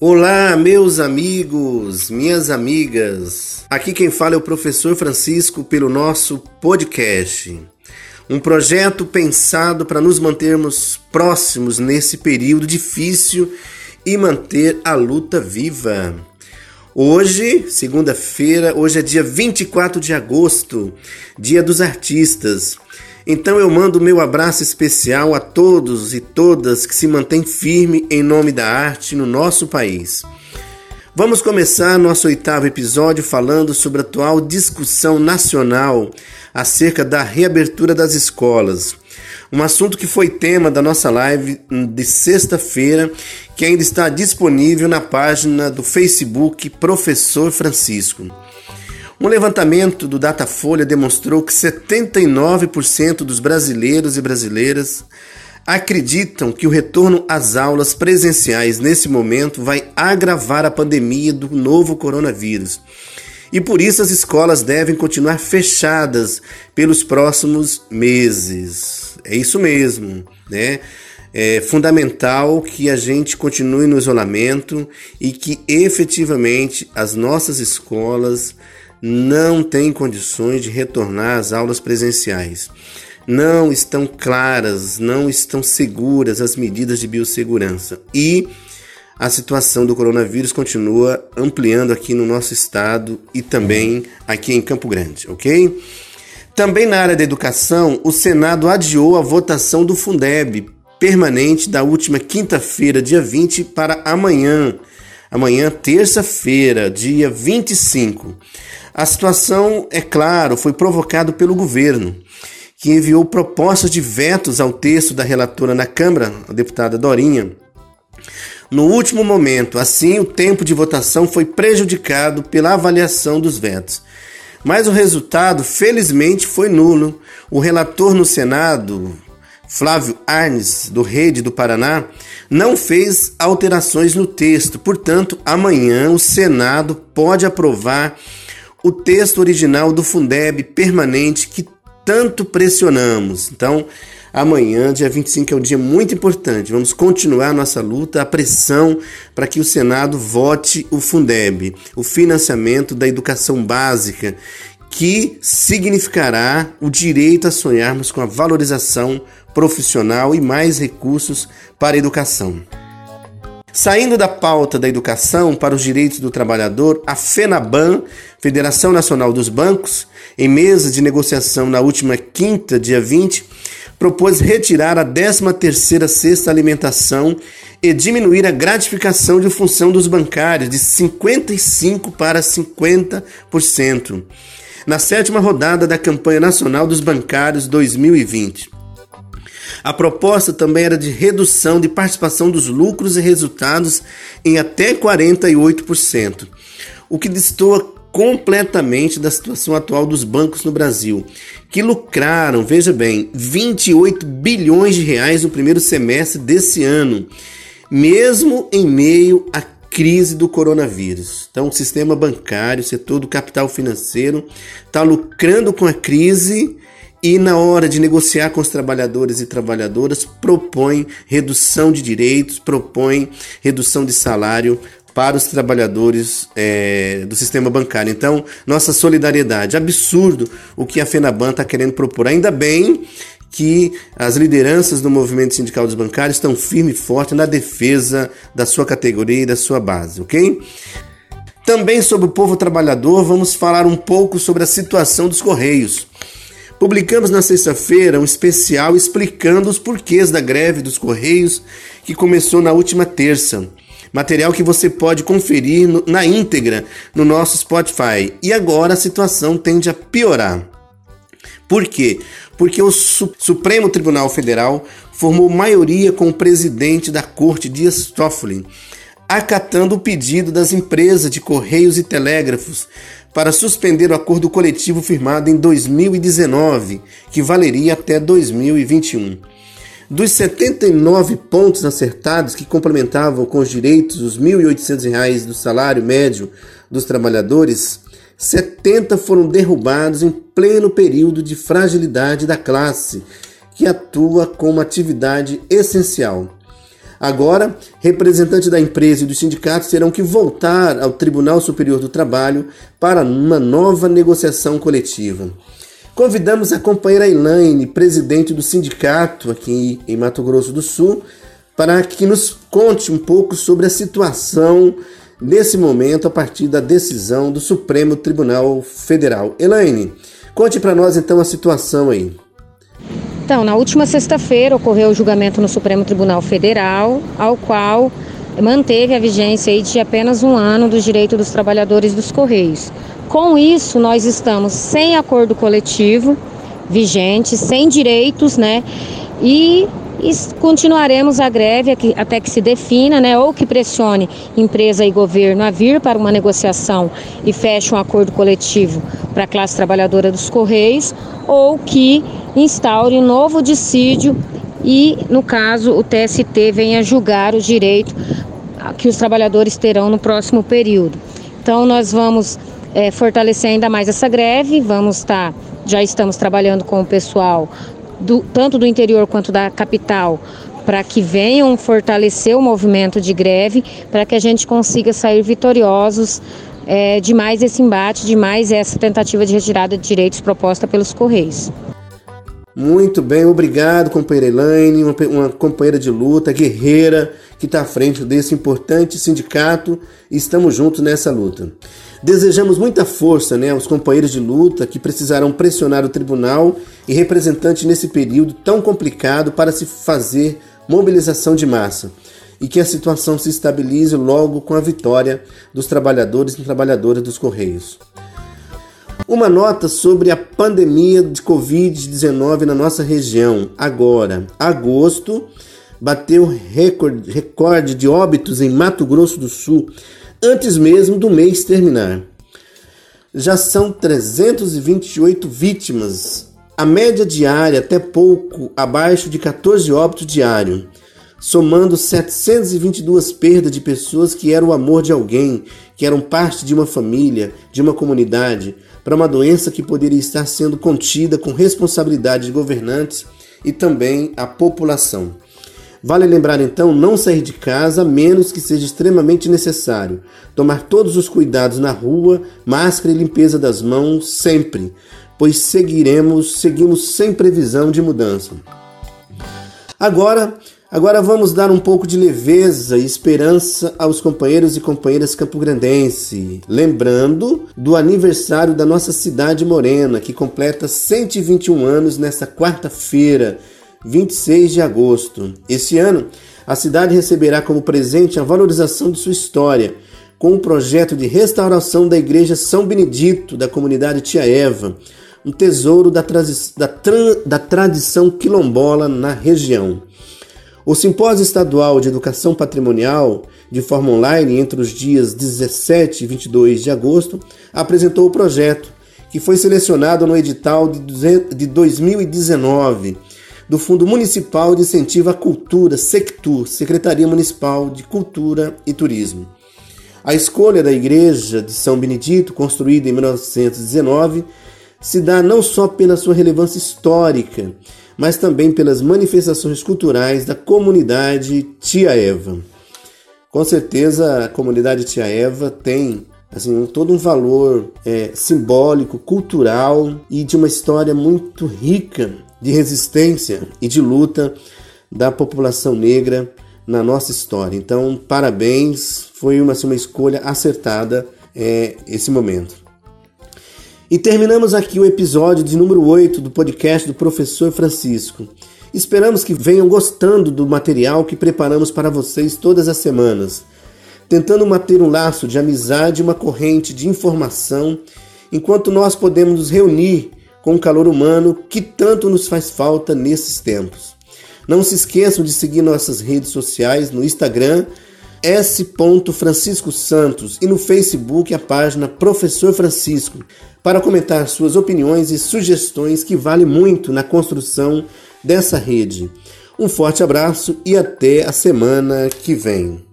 Olá, meus amigos, minhas amigas. Aqui quem fala é o professor Francisco pelo nosso podcast. Um projeto pensado para nos mantermos próximos nesse período difícil e manter a luta viva. Hoje, segunda-feira, hoje é dia 24 de agosto, dia dos artistas. Então eu mando meu abraço especial a todos e todas que se mantêm firme em nome da arte no nosso país. Vamos começar nosso oitavo episódio falando sobre a atual discussão nacional acerca da reabertura das escolas. Um assunto que foi tema da nossa live de sexta-feira, que ainda está disponível na página do Facebook Professor Francisco. Um levantamento do Datafolha demonstrou que 79% dos brasileiros e brasileiras acreditam que o retorno às aulas presenciais nesse momento vai agravar a pandemia do novo coronavírus. E por isso as escolas devem continuar fechadas pelos próximos meses. É isso mesmo, né? É fundamental que a gente continue no isolamento e que efetivamente as nossas escolas não têm condições de retornar às aulas presenciais. Não estão claras, não estão seguras as medidas de biossegurança. E a situação do coronavírus continua ampliando aqui no nosso estado e também aqui em Campo Grande, ok? Também na área da educação, o Senado adiou a votação do Fundeb permanente da última quinta-feira, dia 20, para amanhã. Amanhã, terça-feira, dia 25. A situação, é claro, foi provocada pelo governo, que enviou propostas de vetos ao texto da relatora na Câmara, a deputada Dorinha. No último momento, assim, o tempo de votação foi prejudicado pela avaliação dos vetos. Mas o resultado, felizmente, foi nulo. O relator no Senado, Flávio Arnes, do Rede do Paraná, não fez alterações no texto. Portanto, amanhã o Senado pode aprovar o texto original do Fundeb permanente que tanto pressionamos. Então, amanhã, dia 25, é um dia muito importante. Vamos continuar nossa luta, a pressão para que o Senado vote o Fundeb, o financiamento da educação básica, que significará o direito a sonharmos com a valorização profissional e mais recursos para a educação. Saindo da pauta da educação para os direitos do trabalhador, a FENABAN, Federação Nacional dos Bancos, em mesa de negociação na última quinta, dia 20, propôs retirar a 13ª sexta alimentação e diminuir a gratificação de função dos bancários de 55 para 50%. Na sétima rodada da campanha nacional dos bancários 2020. A proposta também era de redução de participação dos lucros e resultados em até 48%, o que destoa completamente da situação atual dos bancos no Brasil, que lucraram, veja bem, 28 bilhões de reais no primeiro semestre desse ano, mesmo em meio à crise do coronavírus. Então, o sistema bancário, o setor do capital financeiro, está lucrando com a crise e na hora de negociar com os trabalhadores e trabalhadoras propõe redução de direitos, propõe redução de salário para os trabalhadores é, do sistema bancário. Então, nossa solidariedade. Absurdo o que a FENABAN está querendo propor. Ainda bem que as lideranças do movimento sindical dos bancários estão firme e forte na defesa da sua categoria e da sua base, ok? Também sobre o povo trabalhador, vamos falar um pouco sobre a situação dos Correios. Publicamos na sexta-feira um especial explicando os porquês da greve dos Correios que começou na última terça. Material que você pode conferir no, na íntegra no nosso Spotify. E agora a situação tende a piorar. Por quê? Porque o Su Supremo Tribunal Federal formou maioria com o presidente da corte, Dias Toffoli, acatando o pedido das empresas de correios e telégrafos para suspender o acordo coletivo firmado em 2019, que valeria até 2021. Dos 79 pontos acertados que complementavam com os direitos os R$ 1.800 do salário médio dos trabalhadores, 70 foram derrubados em pleno período de fragilidade da classe, que atua como atividade essencial. Agora, representantes da empresa e dos sindicatos terão que voltar ao Tribunal Superior do Trabalho para uma nova negociação coletiva. Convidamos a companheira Elaine, presidente do sindicato aqui em Mato Grosso do Sul, para que nos conte um pouco sobre a situação nesse momento a partir da decisão do Supremo Tribunal Federal. Elaine, conte para nós então a situação aí. Então, na última sexta-feira ocorreu o julgamento no Supremo Tribunal Federal, ao qual manteve a vigência de apenas um ano do direito dos trabalhadores dos Correios. Com isso, nós estamos sem acordo coletivo vigente, sem direitos, né? E continuaremos a greve até que se defina, né, ou que pressione empresa e governo a vir para uma negociação e feche um acordo coletivo para a classe trabalhadora dos Correios, ou que instaure novo dissídio e, no caso, o TST venha julgar o direito que os trabalhadores terão no próximo período. Então, nós vamos é, fortalecer ainda mais essa greve, vamos estar, tá, já estamos trabalhando com o pessoal do, tanto do interior quanto da capital, para que venham fortalecer o movimento de greve, para que a gente consiga sair vitoriosos é, de mais esse embate, de mais essa tentativa de retirada de direitos proposta pelos Correios. Muito bem, obrigado, companheira Elaine, uma, uma companheira de luta, guerreira, que está à frente desse importante sindicato estamos juntos nessa luta. Desejamos muita força né, aos companheiros de luta que precisarão pressionar o tribunal e representantes nesse período tão complicado para se fazer mobilização de massa e que a situação se estabilize logo com a vitória dos trabalhadores e trabalhadoras dos Correios. Uma nota sobre a pandemia de Covid-19 na nossa região. Agora, agosto bateu recorde, recorde de óbitos em Mato Grosso do Sul antes mesmo do mês terminar. Já são 328 vítimas, a média diária até pouco abaixo de 14 óbitos diários, somando 722 perdas de pessoas que eram o amor de alguém, que eram parte de uma família, de uma comunidade, para uma doença que poderia estar sendo contida com responsabilidade de governantes e também a população. Vale lembrar então não sair de casa a menos que seja extremamente necessário. Tomar todos os cuidados na rua, máscara e limpeza das mãos sempre, pois seguiremos, seguimos sem previsão de mudança. Agora, agora vamos dar um pouco de leveza e esperança aos companheiros e companheiras campograndense, lembrando do aniversário da nossa cidade morena, que completa 121 anos nesta quarta-feira 26 de agosto. Este ano, a cidade receberá como presente a valorização de sua história, com um projeto de restauração da Igreja São Benedito da comunidade Tia Eva, um tesouro da, da, da tradição quilombola na região. O Simpósio Estadual de Educação Patrimonial, de forma online, entre os dias 17 e 22 de agosto, apresentou o projeto, que foi selecionado no edital de 2019 do Fundo Municipal de Incentivo à Cultura, SECTUR, Secretaria Municipal de Cultura e Turismo. A escolha da Igreja de São Benedito, construída em 1919, se dá não só pela sua relevância histórica, mas também pelas manifestações culturais da comunidade Tia Eva. Com certeza, a comunidade Tia Eva tem assim todo um valor é, simbólico, cultural e de uma história muito rica de resistência e de luta da população negra na nossa história. Então, parabéns, foi uma, assim, uma escolha acertada é, esse momento. E terminamos aqui o episódio de número 8 do podcast do Professor Francisco. Esperamos que venham gostando do material que preparamos para vocês todas as semanas, tentando manter um laço de amizade uma corrente de informação, enquanto nós podemos nos reunir com o calor humano que tanto nos faz falta nesses tempos. Não se esqueçam de seguir nossas redes sociais no Instagram S. Francisco Santos e no Facebook a página Professor Francisco para comentar suas opiniões e sugestões que vale muito na construção dessa rede. Um forte abraço e até a semana que vem.